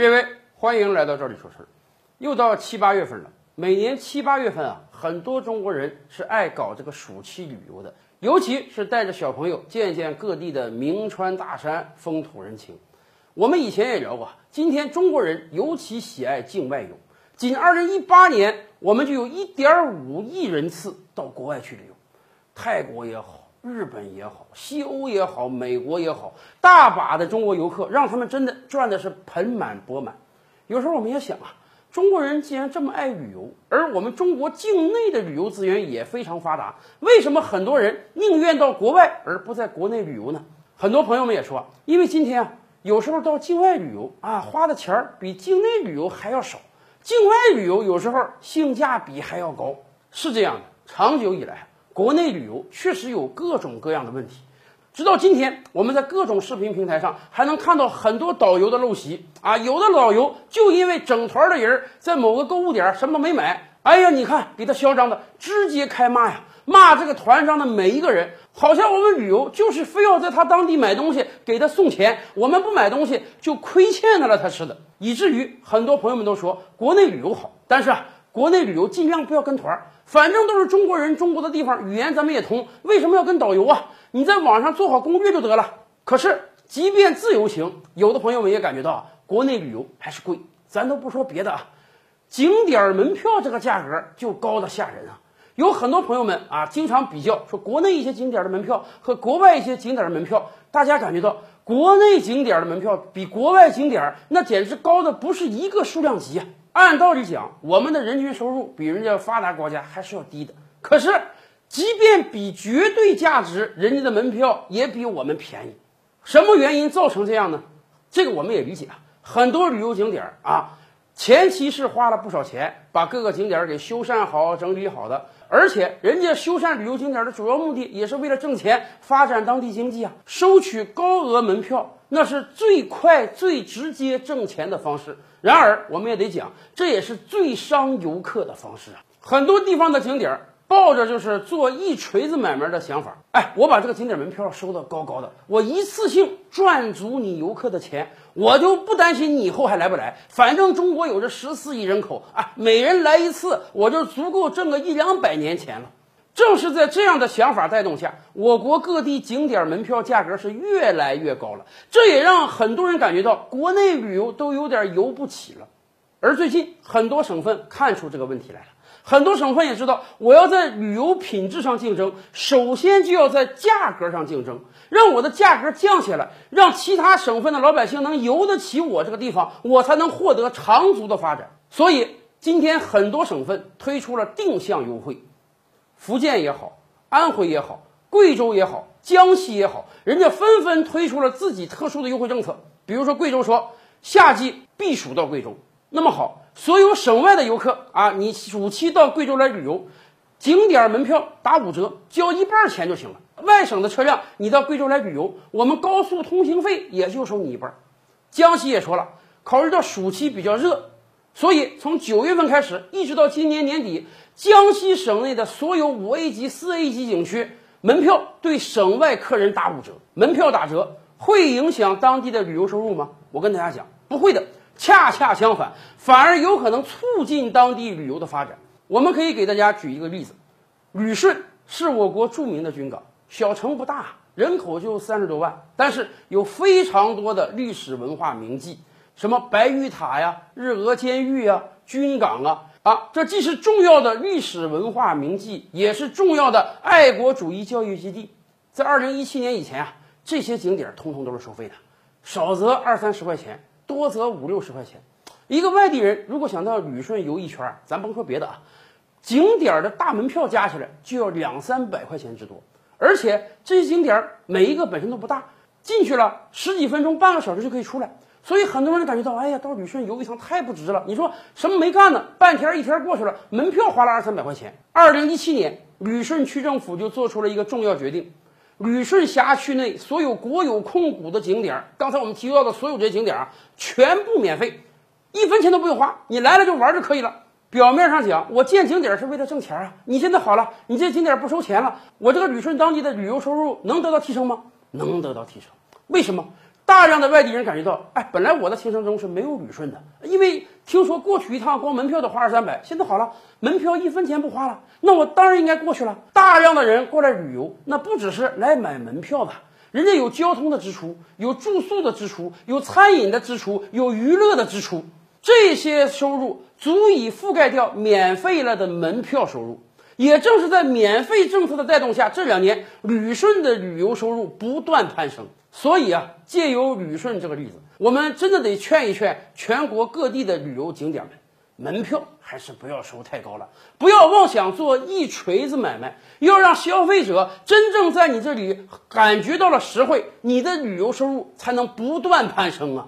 列位，欢迎来到这里说事儿。又到七八月份了，每年七八月份啊，很多中国人是爱搞这个暑期旅游的，尤其是带着小朋友见见各地的名川大山、风土人情。我们以前也聊过，今天中国人尤其喜爱境外游。仅2018年，我们就有一点五亿人次到国外去旅游，泰国也好。日本也好，西欧也好，美国也好，大把的中国游客，让他们真的赚的是盆满钵满。有时候我们也想啊，中国人既然这么爱旅游，而我们中国境内的旅游资源也非常发达，为什么很多人宁愿到国外而不在国内旅游呢？很多朋友们也说，因为今天啊，有时候到境外旅游啊，花的钱儿比境内旅游还要少，境外旅游有时候性价比还要高，是这样的。长久以来。国内旅游确实有各种各样的问题，直到今天，我们在各种视频平台上还能看到很多导游的陋习。啊！有的导游就因为整团的人在某个购物点什么没买，哎呀，你看给他嚣张的直接开骂呀，骂这个团上的每一个人，好像我们旅游就是非要在他当地买东西给他送钱，我们不买东西就亏欠他了他吃的，以至于很多朋友们都说国内旅游好，但是啊，国内旅游尽量不要跟团。反正都是中国人，中国的地方语言咱们也通，为什么要跟导游啊？你在网上做好攻略就得了。可是，即便自由行，有的朋友们也感觉到国内旅游还是贵。咱都不说别的啊，景点门票这个价格就高的吓人啊！有很多朋友们啊，经常比较说国内一些景点的门票和国外一些景点的门票，大家感觉到国内景点的门票比国外景点那简直高的不是一个数量级啊！按道理讲，我们的人均收入比人家发达国家还是要低的。可是，即便比绝对价值，人家的门票也比我们便宜。什么原因造成这样呢？这个我们也理解啊。很多旅游景点啊，前期是花了不少钱，把各个景点给修缮好、整理好的。而且，人家修缮旅游景点的主要目的也是为了挣钱，发展当地经济啊。收取高额门票，那是最快、最直接挣钱的方式。然而，我们也得讲，这也是最伤游客的方式啊！很多地方的景点抱着就是做一锤子买卖的想法，哎，我把这个景点门票收的高高的，我一次性赚足你游客的钱，我就不担心你以后还来不来。反正中国有着十四亿人口啊，每人来一次，我就足够挣个一两百年钱了。正是在这样的想法带动下，我国各地景点门票价格是越来越高了。这也让很多人感觉到国内旅游都有点游不起了。而最近很多省份看出这个问题来了，很多省份也知道，我要在旅游品质上竞争，首先就要在价格上竞争，让我的价格降下来，让其他省份的老百姓能游得起我这个地方，我才能获得长足的发展。所以今天很多省份推出了定向优惠。福建也好，安徽也好，贵州也好，江西也好，人家纷纷推出了自己特殊的优惠政策。比如说，贵州说夏季避暑到贵州，那么好，所有省外的游客啊，你暑期到贵州来旅游，景点门票打五折，交一半钱就行了。外省的车辆你到贵州来旅游，我们高速通行费也就收你一半。江西也说了，考虑到暑期比较热。所以，从九月份开始，一直到今年年底，江西省内的所有五 A 级、四 A 级景区门票对省外客人打五折。门票打折会影响当地的旅游收入吗？我跟大家讲，不会的，恰恰相反，反而有可能促进当地旅游的发展。我们可以给大家举一个例子：旅顺是我国著名的军港，小城不大，人口就三十多万，但是有非常多的历史文化名迹。什么白玉塔呀、日俄监狱啊、军港啊啊，这既是重要的历史文化名迹，也是重要的爱国主义教育基地。在二零一七年以前啊，这些景点通通都是收费的，少则二三十块钱，多则五六十块钱。一个外地人如果想到旅顺游一圈，咱甭说别的啊，景点的大门票加起来就要两三百块钱之多。而且这些景点每一个本身都不大，进去了十几分钟、半个小时就可以出来。所以很多人感觉到，哎呀，到旅顺游一趟太不值了。你说什么没干呢？半天一天过去了，门票花了二三百块钱。二零一七年，旅顺区政府就做出了一个重要决定：旅顺辖区内所有国有控股的景点，刚才我们提到的所有这些景点啊，全部免费，一分钱都不用花，你来了就玩就可以了。表面上讲，我建景点是为了挣钱啊。你现在好了，你这景点不收钱了，我这个旅顺当地的旅游收入能得到提升吗？能得到提升。为什么？大量的外地人感觉到，哎，本来我的行程中是没有旅顺的，因为听说过去一趟光门票都花二三百，现在好了，门票一分钱不花了，那我当然应该过去了。大量的人过来旅游，那不只是来买门票的，人家有交通的支出，有住宿的支出，有餐饮的支出，有娱乐的支出，这些收入足以覆盖掉免费了的门票收入。也正是在免费政策的带动下，这两年旅顺的旅游收入不断攀升。所以啊，借由旅顺这个例子，我们真的得劝一劝全国各地的旅游景点们，门票还是不要收太高了，不要妄想做一锤子买卖，要让消费者真正在你这里感觉到了实惠，你的旅游收入才能不断攀升啊。